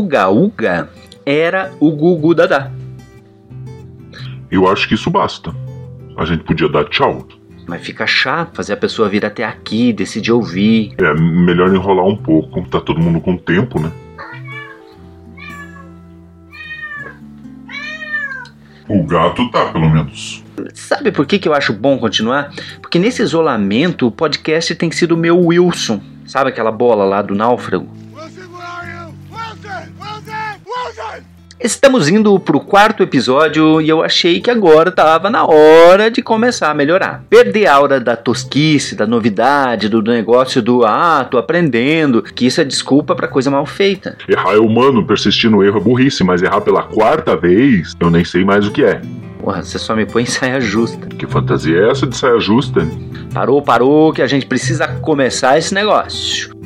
Uga Uga era o Gugu Dadá. Eu acho que isso basta. A gente podia dar tchau. Mas fica chato fazer a pessoa vir até aqui, decidir ouvir. É melhor enrolar um pouco. Tá todo mundo com tempo, né? O gato tá, pelo menos. Sabe por que, que eu acho bom continuar? Porque nesse isolamento o podcast tem sido meu Wilson. Sabe aquela bola lá do náufrago? Estamos indo pro quarto episódio e eu achei que agora tava na hora de começar a melhorar. Perder a aura da tosquice, da novidade, do negócio do ah, tô aprendendo, que isso é desculpa pra coisa mal feita. Errar é humano, persistir no erro é burrice, mas errar pela quarta vez, eu nem sei mais o que é. Porra, você só me põe em saia justa. Que fantasia é essa de saia justa? Parou, parou, que a gente precisa começar esse negócio.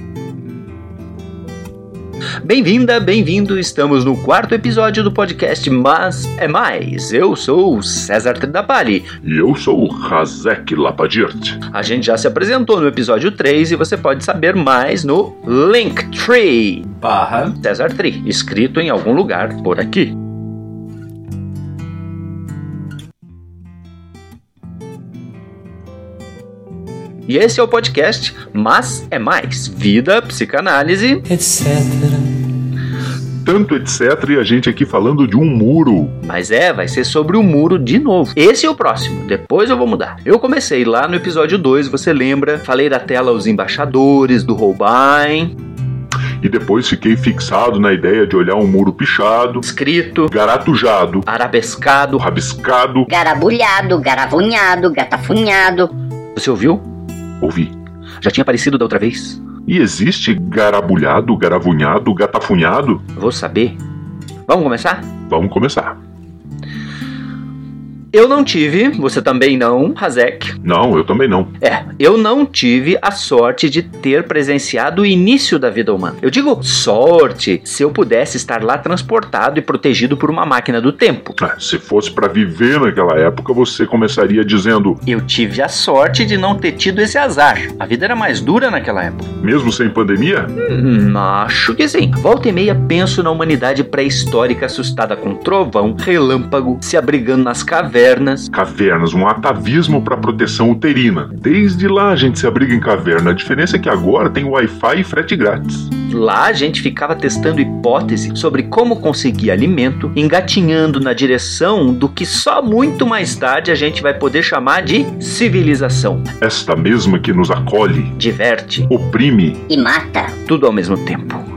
Bem-vinda, bem-vindo. Estamos no quarto episódio do podcast Mas é Mais. Eu sou o César Tridapali. E eu sou o Razek Lapadirt. A gente já se apresentou no episódio 3 e você pode saber mais no Linktree barra César Tree, escrito em algum lugar por aqui. E esse é o podcast Mas é Mais Vida, Psicanálise. etc. Tanto etc. E a gente aqui falando de um muro. Mas é, vai ser sobre o muro de novo. Esse é o próximo, depois eu vou mudar. Eu comecei lá no episódio 2, você lembra? Falei da tela Os Embaixadores, do Holbein, E depois fiquei fixado na ideia de olhar um muro pichado, escrito, garatujado, arabescado. rabiscado. Garabulhado, garavunhado, gatafunhado. Você ouviu? Ouvi. Já tinha aparecido da outra vez? E existe garabulhado, garavunhado, gatafunhado? Vou saber. Vamos começar? Vamos começar. Eu não tive, você também não, Razek. Não, eu também não. É, eu não tive a sorte de ter presenciado o início da vida humana. Eu digo sorte se eu pudesse estar lá transportado e protegido por uma máquina do tempo. Ah, Se fosse pra viver naquela época, você começaria dizendo, Eu tive a sorte de não ter tido esse azar. A vida era mais dura naquela época. mesmo sem pandemia? Hum, acho que sim. Volta e meia penso na humanidade pré-histórica assustada com trovão, relâmpago, se abrigando nas cavernas. Cavernas, um atavismo para proteção uterina. Desde lá a gente se abriga em caverna. A diferença é que agora tem Wi-Fi e frete grátis. Lá a gente ficava testando hipóteses sobre como conseguir alimento, engatinhando na direção do que só muito mais tarde a gente vai poder chamar de civilização. Esta mesma que nos acolhe, Diverte, oprime, E mata. tudo ao mesmo tempo.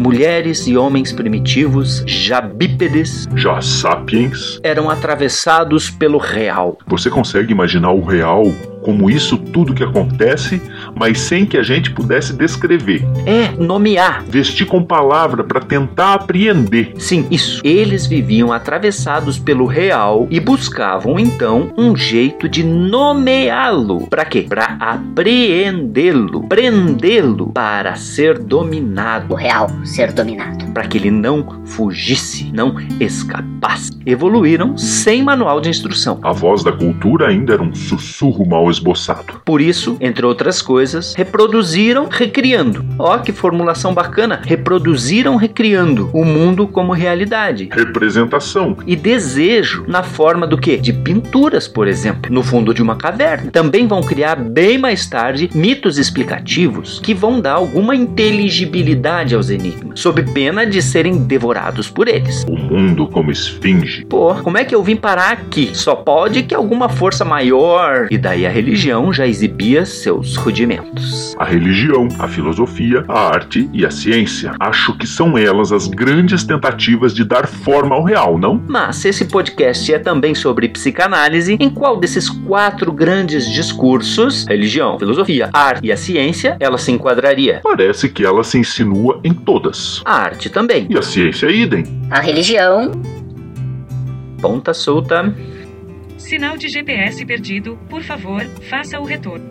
Mulheres e homens primitivos, já bípedes, já sapiens. eram atravessados pelo real. Você consegue imaginar o real como isso tudo que acontece, mas sem que a gente pudesse descrever. É, nomear. Vestir com palavra para tentar apreender. Sim, isso. Eles viviam atravessados pelo real e buscavam então um jeito de nomeá-lo. Para quê? Para apreendê-lo, prendê-lo para ser dominado, O real ser dominado. para que ele não fugisse, não escapasse. Evoluíram sem manual de instrução. A voz da cultura ainda era um sussurro mal esboçado. Por isso, entre outras coisas, reproduziram recriando. Ó, que formulação bacana! Reproduziram recriando o mundo como realidade. Representação. e desejo na forma do que? De pinturas, por exemplo, no fundo de uma caverna. Também vão criar bem mais tarde mitos explicativos que vão dar alguma inteligibilidade aos enigmas, sob pena de serem devorados por eles. O mundo como esfinge. Pô, como é que eu vim parar aqui? Só pode que alguma força maior. E daí a religião já exibia seus rudimentos. A religião, a filosofia, a arte e a ciência. Acho que são elas as grandes tentativas de dar forma ao real, não? Mas se esse podcast é também sobre psicanálise, em qual desses quatro grandes discursos, religião, filosofia, arte e a ciência, ela se enquadraria? Parece que ela se insinua em todas. A arte também. E a ciência é idem. A religião. Ponta solta. Sinal de GPS perdido, por favor, faça o retorno.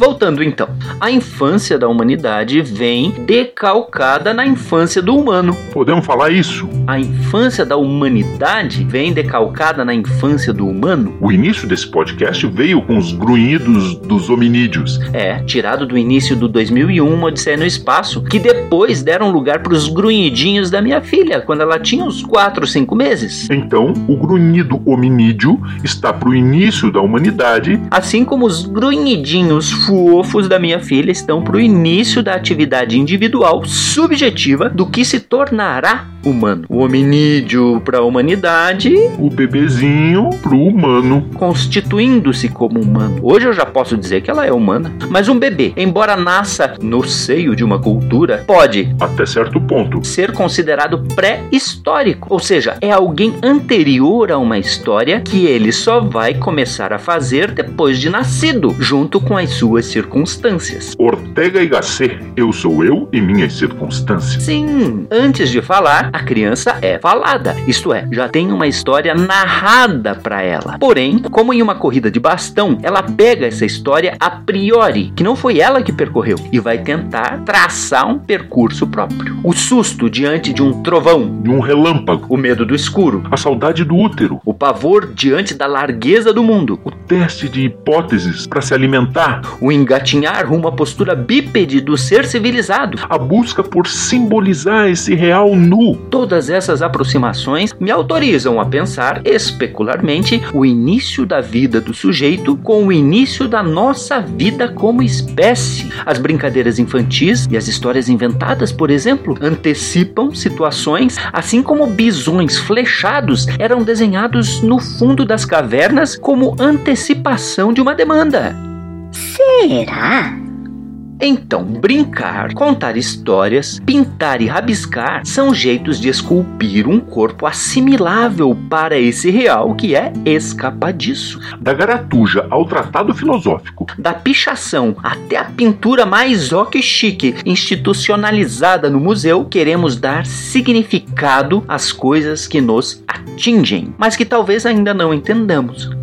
Voltando então, a infância da humanidade vem decalcada na infância do humano. Podemos falar isso? A infância da humanidade vem decalcada na infância do humano? O início desse podcast veio com os grunhidos dos hominídeos. É, tirado do início do 2001, uma Odisseia no Espaço, que depois deram lugar para os grunhidinhos da minha filha, quando ela tinha uns 4, 5 meses. Então, o grunhido hominídeo está pro início da humanidade, Assim como os grunhidinhos fofos da minha filha estão pro início da atividade individual subjetiva do que se tornará humano. O hominídeo para a humanidade, o bebezinho pro humano. constituindo-se como humano. Hoje eu já posso dizer que ela é humana. Mas um bebê, embora nasça no seio de uma cultura, pode Até certo ponto. ser considerado pré-histórico, ou seja, é alguém anterior a uma história que ele só vai começar a fazer depois de nascido, junto com as suas circunstâncias. Ortega y Gasset, eu sou eu e minhas circunstâncias. Sim, antes de falar, a criança é falada, isto é, já tem uma história narrada para ela. Porém, como em uma corrida de bastão, ela pega essa história a priori, que não foi ela que percorreu, e vai tentar traçar um percurso próprio. O susto diante de um trovão, De um relâmpago, o medo do escuro, a saudade do útero, o pavor diante da largueza do mundo, o teste de hipóteses para se alimentar, o engatinhar rumo à postura bípede do ser civilizado. a busca por simbolizar esse real nu. Todas essas aproximações me autorizam a pensar especularmente o início da vida do sujeito com o início da nossa vida como espécie. As brincadeiras infantis e as histórias inventadas, por exemplo, antecipam situações, assim como bisões flechados eram desenhados no fundo das cavernas como antecipação de uma demanda. Será? Então, brincar, contar histórias, pintar e rabiscar são jeitos de esculpir um corpo assimilável para esse real que é escapadiço. Da garatuja ao tratado filosófico, Da pichação até a pintura mais que chique, institucionalizada no museu, queremos dar significado às coisas que nos atingem, mas que talvez ainda não entendamos.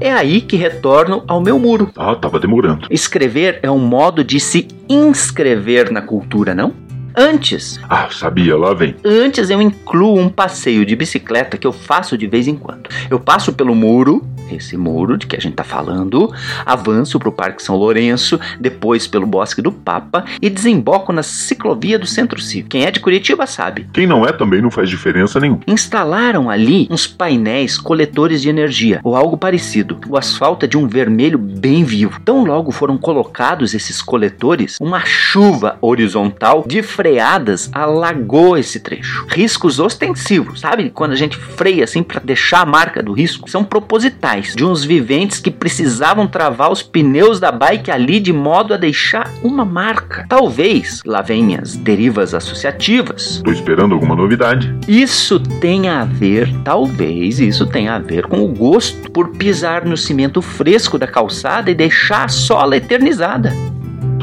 É aí que retorno ao meu muro. ah, tava demorando. Escrever é um modo de se inscrever na cultura, não? Antes, Ah, sabia, lá vem. antes eu incluo um passeio de bicicleta que eu faço de vez em quando. Eu passo pelo muro, esse muro de que a gente tá falando, avanço pro Parque São Lourenço, depois pelo Bosque do Papa e desemboco na ciclovia do Centro Cívico. Quem é de Curitiba sabe. Quem não é também não faz diferença nenhuma. Instalaram ali uns painéis coletores de energia, ou algo parecido. O asfalto é de um vermelho bem vivo. Tão logo foram colocados esses coletores, uma chuva horizontal de freadas alagou esse trecho. Riscos ostensivos, sabe? Quando a gente freia assim para deixar a marca do risco, são propositais de uns viventes que precisavam travar os pneus da bike ali de modo a deixar uma marca. Talvez, lá vem as derivas associativas, Tô esperando alguma novidade. isso tem a ver, talvez isso tenha a ver com o gosto por pisar no cimento fresco da calçada e deixar a sola eternizada.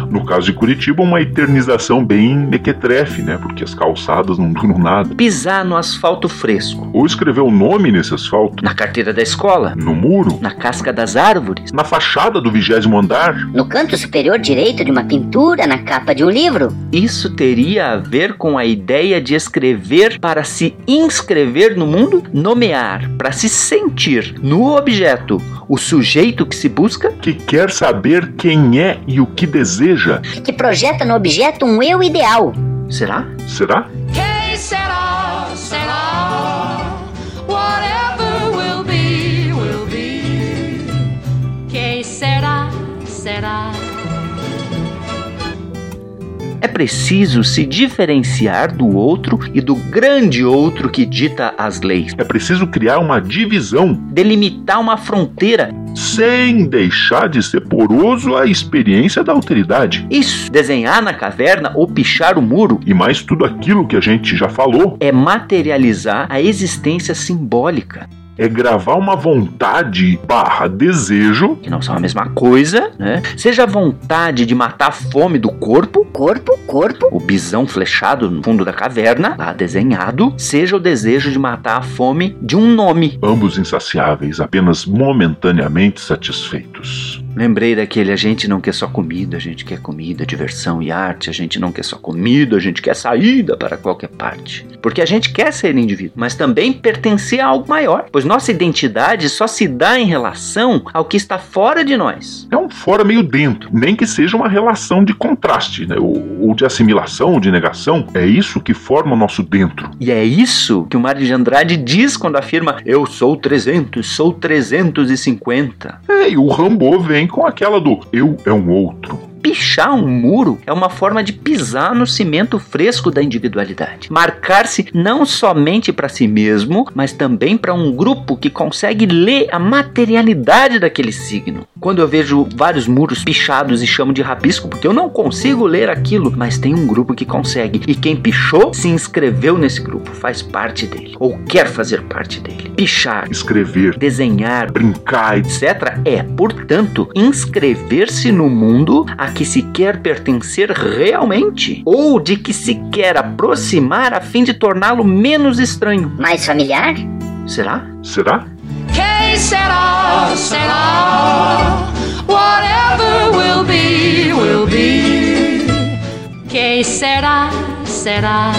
No caso de Curitiba, uma eternização bem mequetrefe, né? Porque as calçadas não duram nada. Pisar no asfalto fresco, Ou escrever o nome nesse asfalto, na carteira da escola, no muro, na casca das árvores, na fachada do vigésimo andar. No canto superior direito de uma pintura, na capa de um livro? isso teria a ver com a ideia de escrever para se inscrever no mundo, nomear para se sentir no objeto o sujeito que se busca? Que quer saber quem é e o que deseja. Que projeta no objeto um eu ideal. Será? Será? Que será, É preciso se diferenciar do outro e do grande outro que dita as leis. É preciso criar uma divisão Delimitar uma fronteira. sem deixar de ser poroso a experiência da alteridade. Isso, desenhar na caverna ou pichar o muro E mais tudo aquilo que a gente já falou é materializar a existência simbólica, é gravar uma vontade barra desejo que não são a mesma coisa, né? Seja a vontade de matar a fome do corpo, Corpo, corpo. o bisão flechado no fundo da caverna, lá desenhado, seja o desejo de matar a fome de um nome. ambos insaciáveis, apenas momentaneamente satisfeitos. Lembrei daquele, a gente não quer só comida, a gente quer comida, diversão e arte, a gente não quer só comida, a gente quer saída para qualquer parte. Porque a gente quer ser indivíduo, mas também pertencer a algo maior, pois nossa identidade só se dá em relação ao que está fora de nós. É um fora meio dentro, nem que seja uma relação de contraste, né? ou, ou de assimilação, ou de negação. É isso que forma o nosso dentro. E é isso que o Mário de Andrade diz quando afirma: Eu sou 300, sou 350. É, e o Rambo vem com aquela do eu é um outro. Pichar um muro é uma forma de pisar no cimento fresco da individualidade. Marcar-se não somente para si mesmo, mas também para um grupo que consegue ler a materialidade daquele signo. Quando eu vejo vários muros pichados e chamo de rabisco, porque eu não consigo ler aquilo, mas tem um grupo que consegue. E quem pichou se inscreveu nesse grupo, faz parte dele, ou quer fazer parte dele. Pichar, Escrever, desenhar, brincar, etc. é, portanto, inscrever-se no mundo a que se quer pertencer realmente, ou de que se quer aproximar a fim de torná-lo menos estranho. Mais familiar? Será? será? Que será, será. Whatever will be, will be. Que será, será.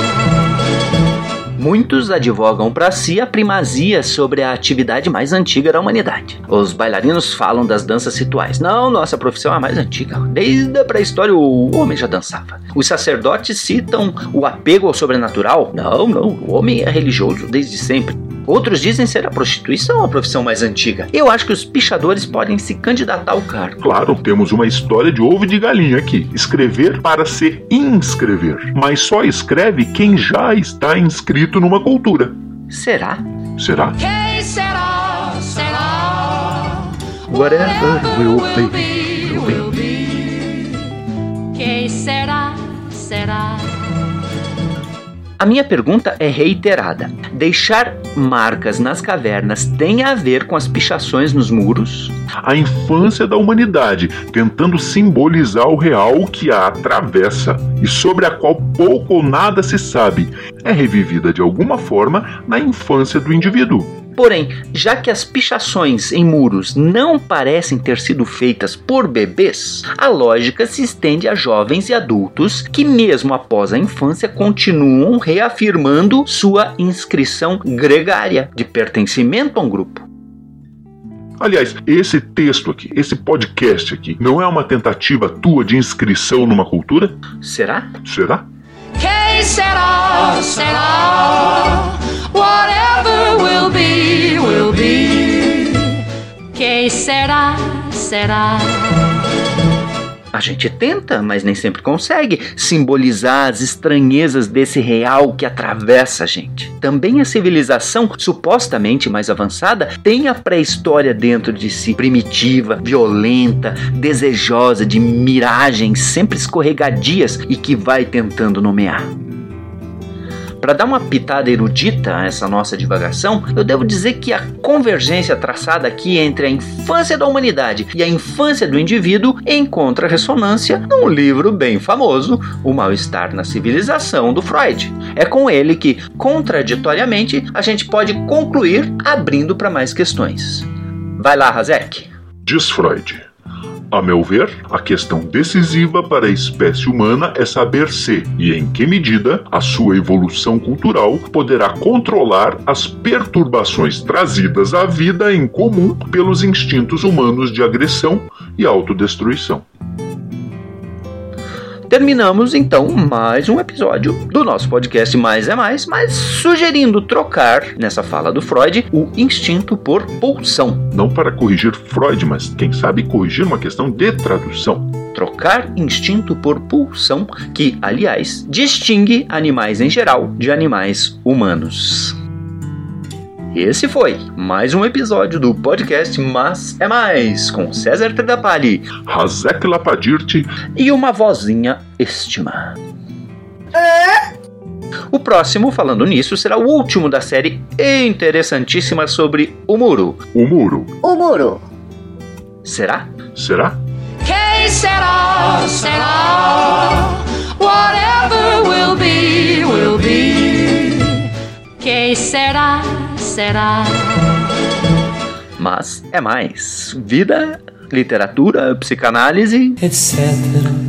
Muitos advogam para si a primazia sobre a atividade mais antiga da humanidade. Os bailarinos falam das danças rituais. Não, nossa profissão é a mais antiga. Desde a pré-história o homem já dançava. Os sacerdotes citam o apego ao sobrenatural. Não, não, o homem é religioso desde sempre. Outros dizem ser a prostituição a profissão mais antiga. Eu acho que os pichadores podem se candidatar ao cargo. Claro, temos uma história de ovo de galinha aqui. Escrever para se inscrever. Mas só escreve quem já está inscrito numa cultura. Será? Será? Que será, será. Whatever will will be, be, will be. Que será, será. A minha pergunta é reiterada. Deixar marcas nas cavernas tem a ver com as pichações nos muros? A infância da humanidade, tentando simbolizar o real que a atravessa e sobre a qual pouco ou nada se sabe, é revivida de alguma forma na infância do indivíduo. Porém, já que as pichações em muros não parecem ter sido feitas por bebês, a lógica se estende a jovens e adultos que, mesmo após a infância, continuam reafirmando sua inscrição gregária de pertencimento a um grupo. Aliás, esse texto aqui, esse podcast aqui, não é uma tentativa tua de inscrição numa cultura? Será? Será? Que será, será. Whatever will be, will be. Que será, será. A gente tenta, mas nem sempre consegue simbolizar as estranhezas desse real que atravessa a gente. Também a civilização, supostamente mais avançada, tem a pré-história dentro de si, primitiva, violenta, desejosa de miragens sempre escorregadias e que vai tentando nomear. Para dar uma pitada erudita a essa nossa divagação, eu devo dizer que a convergência traçada aqui entre a infância da humanidade e a infância do indivíduo encontra ressonância num livro bem famoso, O Mal-Estar na Civilização, do Freud. É com ele que, contraditoriamente, a gente pode concluir abrindo para mais questões. Vai lá, Razek. Diz Freud. A meu ver, a questão decisiva para a espécie humana é saber se e em que medida a sua evolução cultural poderá controlar as perturbações trazidas à vida em comum pelos instintos humanos de agressão e autodestruição. Terminamos então mais um episódio do nosso podcast Mais é Mais, mas sugerindo trocar, nessa fala do Freud, o instinto por pulsão. Não para corrigir Freud, mas quem sabe corrigir uma questão de tradução. Trocar instinto por pulsão, que, aliás, distingue animais em geral de animais humanos. Esse foi mais um episódio do podcast Mas é Mais, com César Tredapali Hazek Lapadirte, e uma vozinha estima. O próximo, falando nisso, será o último da série interessantíssima sobre o muro. o muro. O muro. Será? Será? Que será, será. Whatever will be, will be. Que será, será. Mas é mais. Vida literatura, psicanálise, etc.